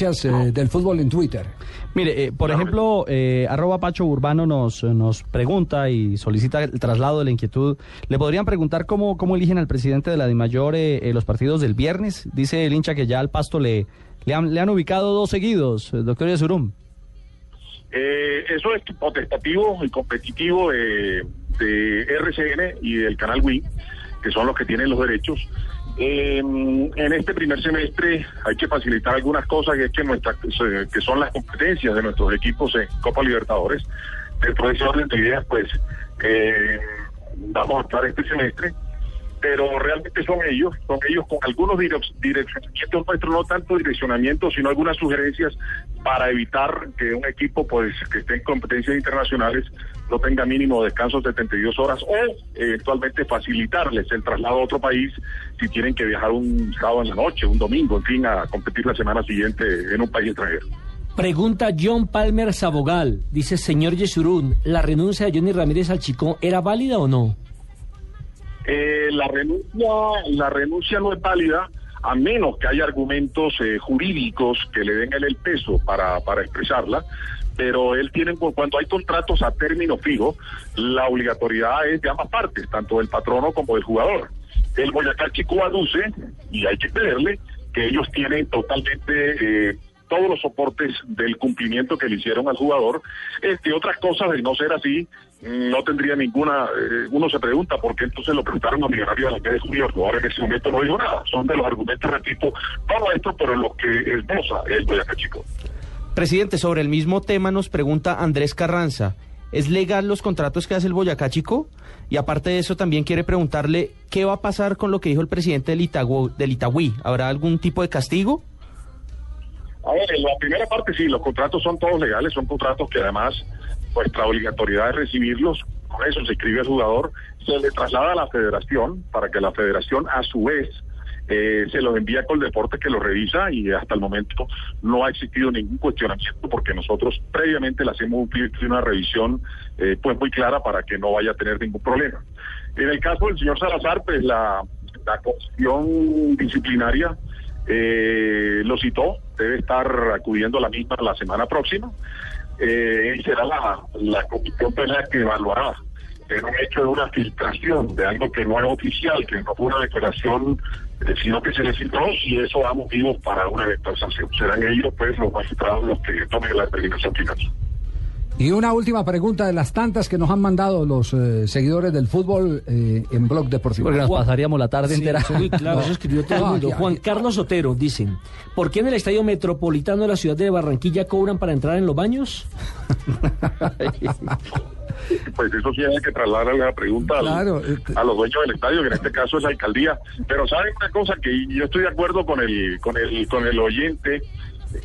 Noticias, eh, del fútbol en Twitter. Mire, eh, por ejemplo, eh, arroba Pacho Urbano nos, nos pregunta y solicita el traslado de la inquietud. ¿Le podrían preguntar cómo, cómo eligen al presidente de la DIMAYOR eh, eh, los partidos del viernes? Dice el hincha que ya al pasto le, le, han, le han ubicado dos seguidos, eh, doctor Yesurum. Eh, eso es potestativo y competitivo de, de RCN y del canal Win, que son los que tienen los derechos. Eh, en este primer semestre hay que facilitar algunas cosas que, es que, nuestra, que son las competencias de nuestros equipos en Copa Libertadores. Dentro de ese orden de ideas, pues eh, vamos a estar este semestre pero realmente son ellos, son ellos con algunos direc- direccionamientos nuestros, no tanto direccionamientos, sino algunas sugerencias para evitar que un equipo pues que esté en competencias internacionales no tenga mínimo descanso de 72 horas o eventualmente facilitarles el traslado a otro país si tienen que viajar un sábado en la noche, un domingo, en fin, a competir la semana siguiente en un país extranjero. Pregunta John Palmer Sabogal. Dice, señor Yesurún, ¿la renuncia de Johnny Ramírez al Chicó era válida o no? Eh, la renuncia la renuncia no es válida a menos que haya argumentos eh, jurídicos que le den él el peso para, para expresarla, pero él tiene, cuando hay contratos a término fijo, la obligatoriedad es de ambas partes, tanto del patrono como del jugador. El Boyacá Chico aduce, y hay que creerle, que ellos tienen totalmente... Eh, todos los soportes del cumplimiento que le hicieron al jugador. Entre otras cosas, de no ser así, no tendría ninguna. Eh, uno se pregunta por qué entonces lo preguntaron a Millonarios a la de junio. El en ese momento no dijo nada. Son de los argumentos, repito, todo esto, pero lo que esboza el Boyacá Chico. Presidente, sobre el mismo tema nos pregunta Andrés Carranza. ¿Es legal los contratos que hace el Boyacá Chico? Y aparte de eso, también quiere preguntarle qué va a pasar con lo que dijo el presidente del Itagüí. ¿Habrá algún tipo de castigo? A ver, en la primera parte sí, los contratos son todos legales, son contratos que además nuestra obligatoriedad es recibirlos, con eso se escribe al jugador, se le traslada a la federación para que la federación a su vez eh, se los envía con el deporte que lo revisa y hasta el momento no ha existido ningún cuestionamiento porque nosotros previamente le hacemos un, una revisión eh, pues muy clara para que no vaya a tener ningún problema. En el caso del señor Salazar, pues la, comisión disciplinaria eh, lo citó, debe estar acudiendo a la misma la semana próxima eh, y será la, la comisión penal que evaluará en un hecho de una filtración de algo que no es oficial, que no fue una declaración, eh, sino que se le filtró y eso da motivos para una eventual. Serán ellos, pues, los magistrados los que tomen la determinación final. Y una última pregunta de las tantas que nos han mandado los eh, seguidores del fútbol eh, en Blog Deportivo. Porque nos Juan- pasaríamos la tarde Sí, entera. sí, claro, eso escribió todo el No, mundo. Juan Carlos Otero, dicen, ¿por qué en el Estadio Metropolitano de la ciudad de Barranquilla cobran para entrar en los baños? Pues eso sí hay que trasladar la pregunta Claro, eh, a los dueños del estadio, que en este caso es la alcaldía. Pero saben una cosa que yo estoy de acuerdo con el con el con el oyente.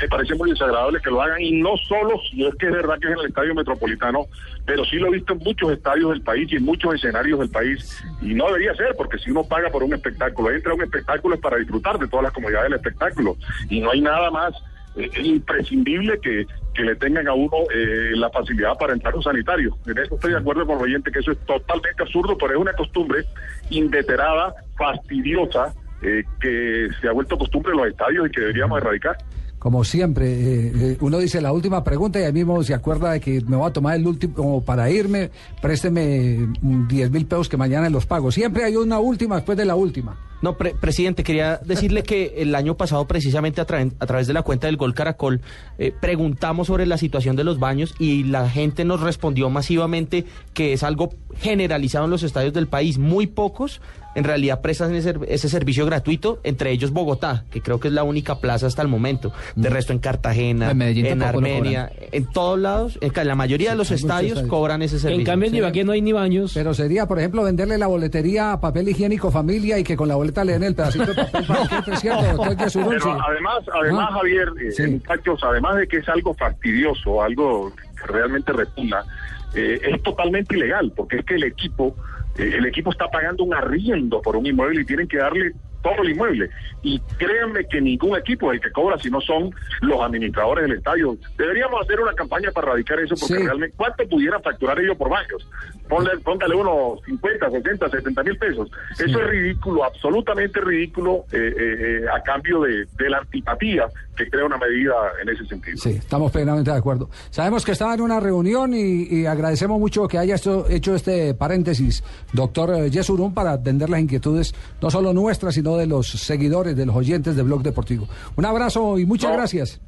Me parece muy desagradable que lo hagan y no solo si es que es verdad que es en el estadio metropolitano, pero sí lo he visto en muchos estadios del país y en muchos escenarios del país y no debería ser porque si uno paga por un espectáculo, entra a un espectáculo es para disfrutar de todas las comodidades del espectáculo y no hay nada más eh, imprescindible que, que le tengan a uno eh, la facilidad para entrar a un sanitario. En eso estoy de acuerdo con el oyente que eso es totalmente absurdo, pero es una costumbre inveterada, fastidiosa, eh, que se ha vuelto costumbre en los estadios y que deberíamos erradicar. Como siempre, eh, eh, uno dice la última pregunta y ahí mismo se acuerda de que me voy a tomar el último para irme, présteme mm, 10 mil pesos que mañana los pago. Siempre hay una última después de la última. No, pre- presidente, quería decirle que el año pasado, precisamente a, a través de la cuenta del Gol Caracol, eh, preguntamos sobre la situación de los baños y la gente nos respondió masivamente que es algo generalizado en los estadios del país. Muy pocos en realidad prestan ese, ese servicio gratuito, entre ellos Bogotá, que creo que es la única plaza hasta el momento. De resto en Cartagena, En Medellín en Armenia, en todos lados, en la mayoría de los estadios estadios. cobran ese servicio. En cambio, en Ibagué no hay ni baños. Pero sería, por ejemplo, venderle la boletería a papel higiénico familia y que con la boleta le den el pedacito de papel para que entre, ¿cierto, doctor Yesurún? Pero Sí. además, además Ah. Javier, eh, Sí. muchachos, además de que es algo fastidioso, algo que realmente repugna, eh, es totalmente ilegal, porque es que el equipo, el equipo está pagando un arriendo por un inmueble y tienen que darle todo el inmueble. Y créanme que ningún equipo es el que cobra, si no son los administradores del estadio. Deberíamos hacer una campaña para erradicar eso, porque Sí. realmente, ¿cuánto pudieran facturar ellos por baños? Ponle, póngale unos 50, 60, 70 mil pesos. Eso es ridículo, absolutamente ridículo, eh, eh, eh, a cambio de, de la antipatía que crea una medida en ese sentido. Sí, estamos plenamente de acuerdo. Sabemos que estaba en una reunión y, y agradecemos mucho que haya esto- hecho este paréntesis, doctor eh, Yesurún, para atender las inquietudes, no solo nuestras, sino de los seguidores, de los oyentes de Blog Deportivo. Un abrazo y muchas No. gracias.